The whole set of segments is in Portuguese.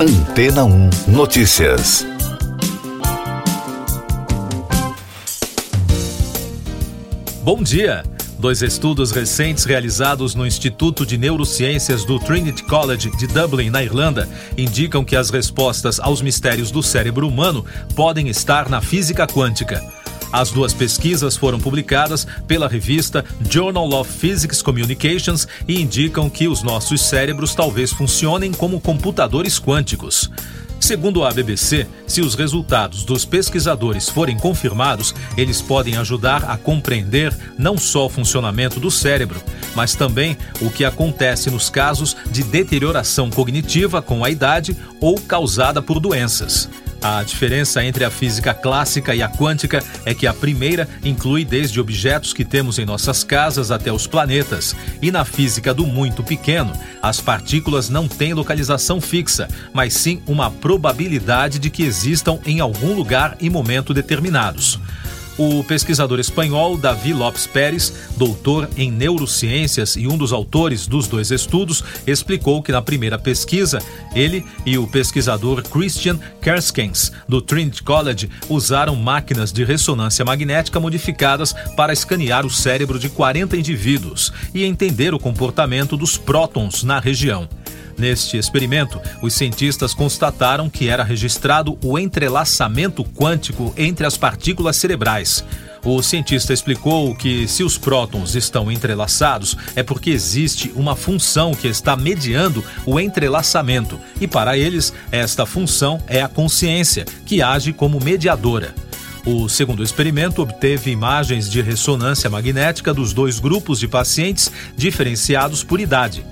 Antena 1 Notícias. Bom dia! Dois estudos recentes realizados no Instituto de Neurociências do Trinity College de Dublin, na Irlanda, indicam que as respostas aos mistérios do cérebro humano podem estar na física quântica. As duas pesquisas foram publicadas pela revista Journal of Physics Communications e indicam que os nossos cérebros talvez funcionem como computadores quânticos. Segundo a BBC, se os resultados dos pesquisadores forem confirmados, eles podem ajudar a compreender não só o funcionamento do cérebro, mas também o que acontece nos casos de deterioração cognitiva com a idade ou causada por doenças. A diferença entre a física clássica e a quântica é que a primeira inclui desde objetos que temos em nossas casas até os planetas, e na física do muito pequeno, as partículas não têm localização fixa, mas sim uma probabilidade de que existam em algum lugar e momento determinados. O pesquisador espanhol Davi Lopes Pérez, doutor em neurociências e um dos autores dos dois estudos, explicou que na primeira pesquisa, ele e o pesquisador Christian Kerskens, do Trinity College, usaram máquinas de ressonância magnética modificadas para escanear o cérebro de 40 indivíduos e entender o comportamento dos prótons na região. Neste experimento, os cientistas constataram que era registrado o entrelaçamento quântico entre as partículas cerebrais. O cientista explicou que, se os prótons estão entrelaçados, é porque existe uma função que está mediando o entrelaçamento, e para eles, esta função é a consciência, que age como mediadora. O segundo experimento obteve imagens de ressonância magnética dos dois grupos de pacientes diferenciados por idade.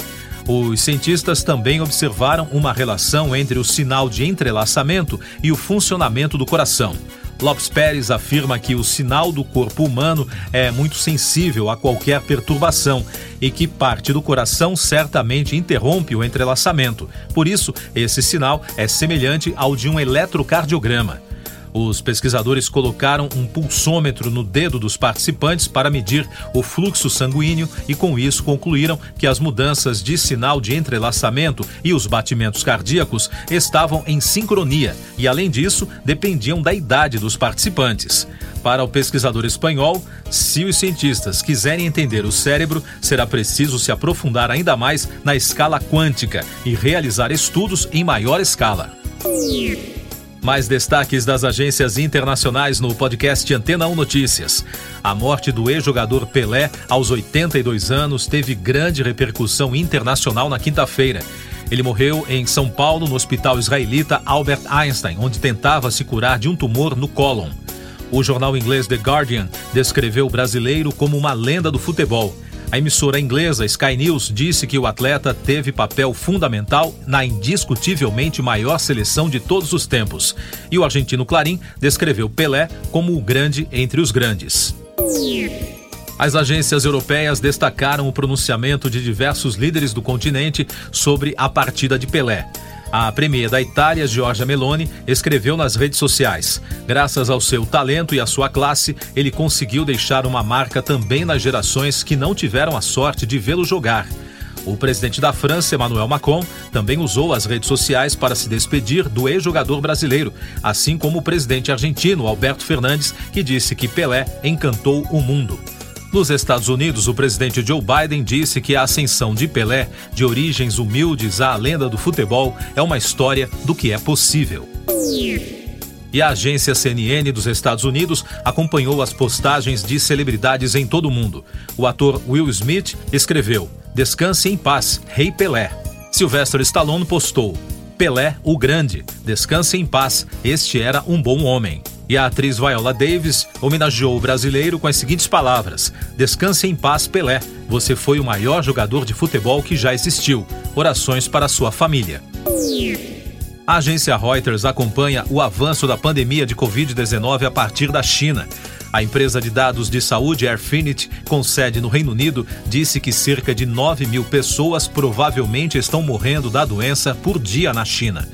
Os cientistas também observaram uma relação entre o sinal de entrelaçamento e o funcionamento do coração. Lopes Pérez afirma que o sinal do corpo humano é muito sensível a qualquer perturbação e que parte do coração certamente interrompe o entrelaçamento. Por isso, esse sinal é semelhante ao de um eletrocardiograma. Os pesquisadores colocaram um pulsômetro no dedo dos participantes para medir o fluxo sanguíneo e, com isso, concluíram que as mudanças de sinal de entrelaçamento e os batimentos cardíacos estavam em sincronia e, além disso, dependiam da idade dos participantes. Para o pesquisador espanhol, se os cientistas quiserem entender o cérebro, será preciso se aprofundar ainda mais na escala quântica e realizar estudos em maior escala. Mais destaques das agências internacionais no podcast Antena 1 Notícias. A morte do ex-jogador Pelé, aos 82 anos, teve grande repercussão internacional na quinta-feira. Ele morreu em São Paulo, no hospital israelita Albert Einstein, onde tentava se curar de um tumor no cólon. O jornal inglês The Guardian descreveu o brasileiro como uma lenda do futebol. A emissora inglesa Sky News disse que o atleta teve papel fundamental na indiscutivelmente maior seleção de todos os tempos. E o argentino Clarim descreveu Pelé como o grande entre os grandes. As agências europeias destacaram o pronunciamento de diversos líderes do continente sobre a partida de Pelé. A premier da Itália, Giorgia Meloni, escreveu nas redes sociais: Graças ao seu talento e à sua classe, ele conseguiu deixar uma marca também nas gerações que não tiveram a sorte de vê-lo jogar. O presidente da França, Emmanuel Macron, também usou as redes sociais para se despedir do ex-jogador brasileiro, assim como o presidente argentino, Alberto Fernandes, que disse que Pelé encantou o mundo. Nos Estados Unidos, o presidente Joe Biden disse que a ascensão de Pelé, de origens humildes à lenda do futebol, é uma história do que é possível. E a agência CNN dos Estados Unidos acompanhou as postagens de celebridades em todo o mundo. O ator Will Smith escreveu: Descanse em paz, Rei Pelé. Sylvester Stallone postou: Pelé, o Grande, descanse em paz, este era um bom homem. E a atriz Viola Davis homenageou o brasileiro com as seguintes palavras: Descanse em paz, Pelé. Você foi o maior jogador de futebol que já existiu. Orações para sua família. A agência Reuters acompanha o avanço da pandemia de Covid-19 a partir da China. A empresa de dados de saúde Airfinity, com sede no Reino Unido, disse que cerca de 9 mil pessoas provavelmente estão morrendo da doença por dia na China.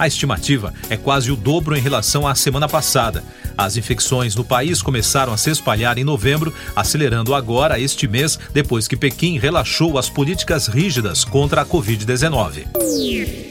A estimativa é quase o dobro em relação à semana passada. As infecções no país começaram a se espalhar em novembro, acelerando agora este mês, depois que Pequim relaxou as políticas rígidas contra a Covid-19.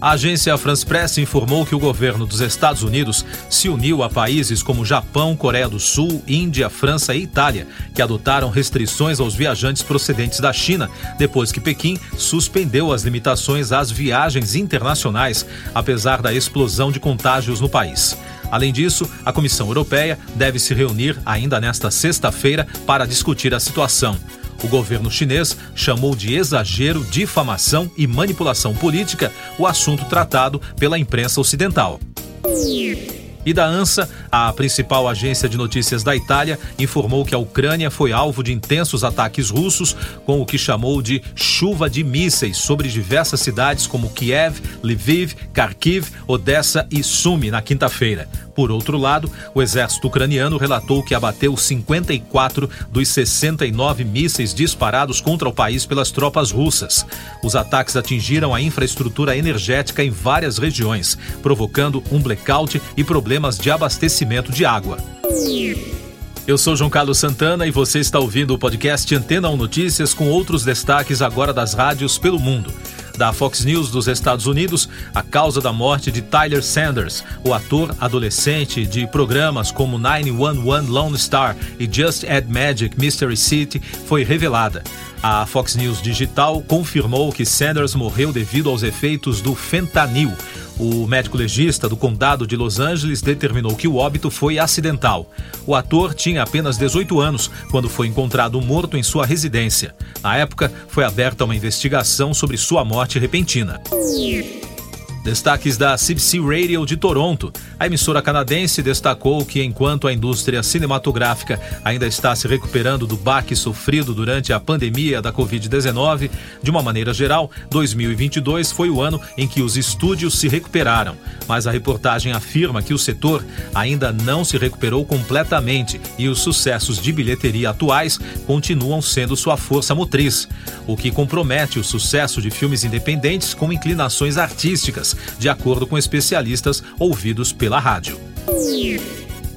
A agência France Press informou que o governo dos Estados Unidos se uniu a países como Japão, Coreia do Sul, Índia, França e Itália, que adotaram restrições aos viajantes procedentes da China, depois que Pequim suspendeu as limitações às viagens internacionais, apesar da explosão de contágios no país. Além disso, a Comissão Europeia deve se reunir ainda nesta sexta-feira para discutir a situação. O governo chinês chamou de exagero, difamação e manipulação política o assunto tratado pela imprensa ocidental. E da ANSA, a principal agência de notícias da Itália, informou que a Ucrânia foi alvo de intensos ataques russos, com o que chamou de chuva de mísseis sobre diversas cidades como Kiev, Lviv, Kharkiv, Odessa e Sumi na quinta-feira. Por outro lado, o exército ucraniano relatou que abateu 54 dos 69 mísseis disparados contra o país pelas tropas russas. Os ataques atingiram a infraestrutura energética em várias regiões, provocando um blackout e problemas de abastecimento de água. Eu sou João Carlos Santana e você está ouvindo o podcast Antena 1 Notícias com outros destaques agora das rádios pelo mundo da Fox News dos Estados Unidos a causa da morte de Tyler Sanders, o ator adolescente de programas como 911 Lone Star e Just Add Magic Mystery City, foi revelada. A Fox News Digital confirmou que Sanders morreu devido aos efeitos do fentanil. O médico legista do condado de Los Angeles determinou que o óbito foi acidental. O ator tinha apenas 18 anos quando foi encontrado morto em sua residência. Na época, foi aberta uma investigação sobre sua morte repentina. Destaques da CBC Radio de Toronto. A emissora canadense destacou que, enquanto a indústria cinematográfica ainda está se recuperando do baque sofrido durante a pandemia da Covid-19, de uma maneira geral, 2022 foi o ano em que os estúdios se recuperaram. Mas a reportagem afirma que o setor ainda não se recuperou completamente e os sucessos de bilheteria atuais continuam sendo sua força motriz, o que compromete o sucesso de filmes independentes com inclinações artísticas de acordo com especialistas ouvidos pela rádio.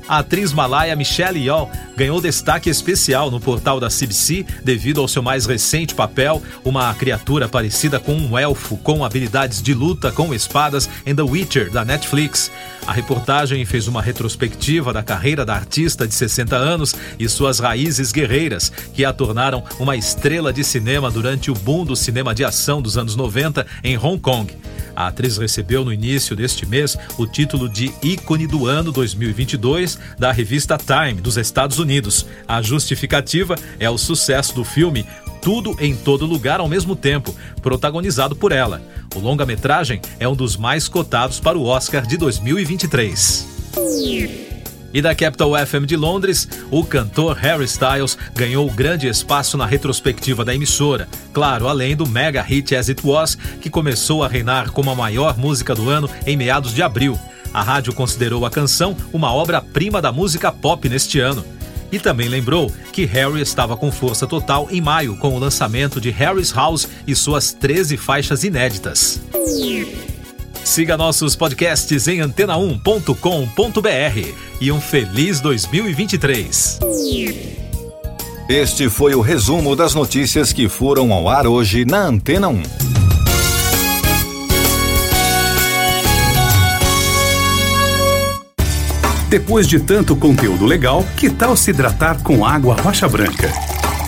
A atriz malaia Michelle Yeoh ganhou destaque especial no portal da CBC devido ao seu mais recente papel, uma criatura parecida com um elfo com habilidades de luta com espadas em The Witcher da Netflix. A reportagem fez uma retrospectiva da carreira da artista de 60 anos e suas raízes guerreiras, que a tornaram uma estrela de cinema durante o boom do cinema de ação dos anos 90 em Hong Kong. A atriz recebeu no início deste mês o título de ícone do ano 2022 da revista Time dos Estados Unidos. A justificativa é o sucesso do filme Tudo em Todo Lugar ao mesmo tempo, protagonizado por ela. O longa-metragem é um dos mais cotados para o Oscar de 2023. E da Capital FM de Londres, o cantor Harry Styles ganhou grande espaço na retrospectiva da emissora. Claro, além do mega hit As It Was, que começou a reinar como a maior música do ano em meados de abril. A rádio considerou a canção uma obra-prima da música pop neste ano. E também lembrou que Harry estava com força total em maio com o lançamento de Harry's House e suas 13 faixas inéditas. Siga nossos podcasts em antena1.com.br e um feliz 2023. Este foi o resumo das notícias que foram ao ar hoje na Antena 1. Depois de tanto conteúdo legal, que tal se hidratar com água rocha branca?